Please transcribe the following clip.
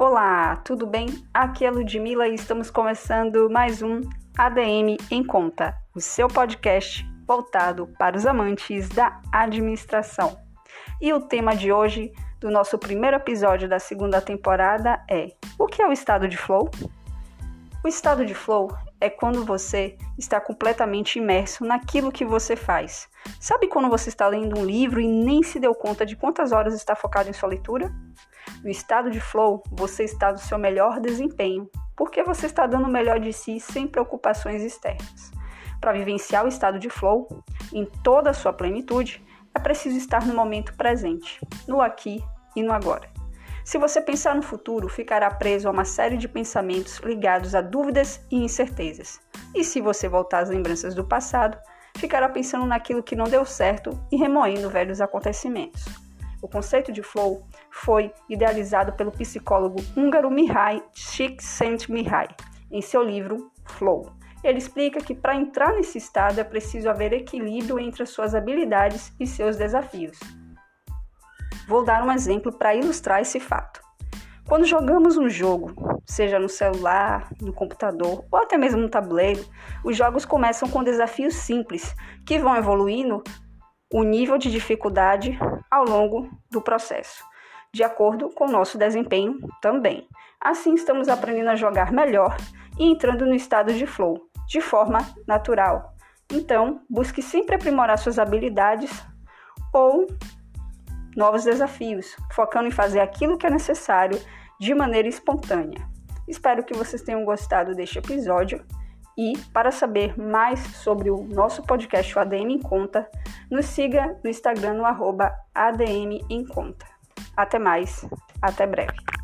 Olá, tudo bem? Aqui é Ludmilla e estamos começando mais um ADM em Conta, o seu podcast voltado para os amantes da administração. E o tema de hoje, do nosso primeiro episódio da segunda temporada, é: O que é o estado de flow? O estado de flow é quando você está completamente imerso naquilo que você faz. Sabe quando você está lendo um livro e nem se deu conta de quantas horas está focado em sua leitura? No estado de flow, você está no seu melhor desempenho, porque você está dando o melhor de si sem preocupações externas. Para vivenciar o estado de flow em toda a sua plenitude, é preciso estar no momento presente, no aqui e no agora. Se você pensar no futuro, ficará preso a uma série de pensamentos ligados a dúvidas e incertezas. E se você voltar às lembranças do passado, ficará pensando naquilo que não deu certo e remoendo velhos acontecimentos. O conceito de flow foi idealizado pelo psicólogo húngaro Mihai Csikszentmihalyi em seu livro Flow. Ele explica que para entrar nesse estado é preciso haver equilíbrio entre as suas habilidades e seus desafios. Vou dar um exemplo para ilustrar esse fato. Quando jogamos um jogo, seja no celular, no computador ou até mesmo no tabuleiro, os jogos começam com desafios simples que vão evoluindo o nível de dificuldade ao longo do processo, de acordo com o nosso desempenho também. Assim, estamos aprendendo a jogar melhor e entrando no estado de flow, de forma natural. Então, busque sempre aprimorar suas habilidades ou novos desafios, focando em fazer aquilo que é necessário de maneira espontânea. Espero que vocês tenham gostado deste episódio e para saber mais sobre o nosso podcast o ADM em Conta, nos siga no Instagram no arroba ADM em Conta. Até mais, até breve.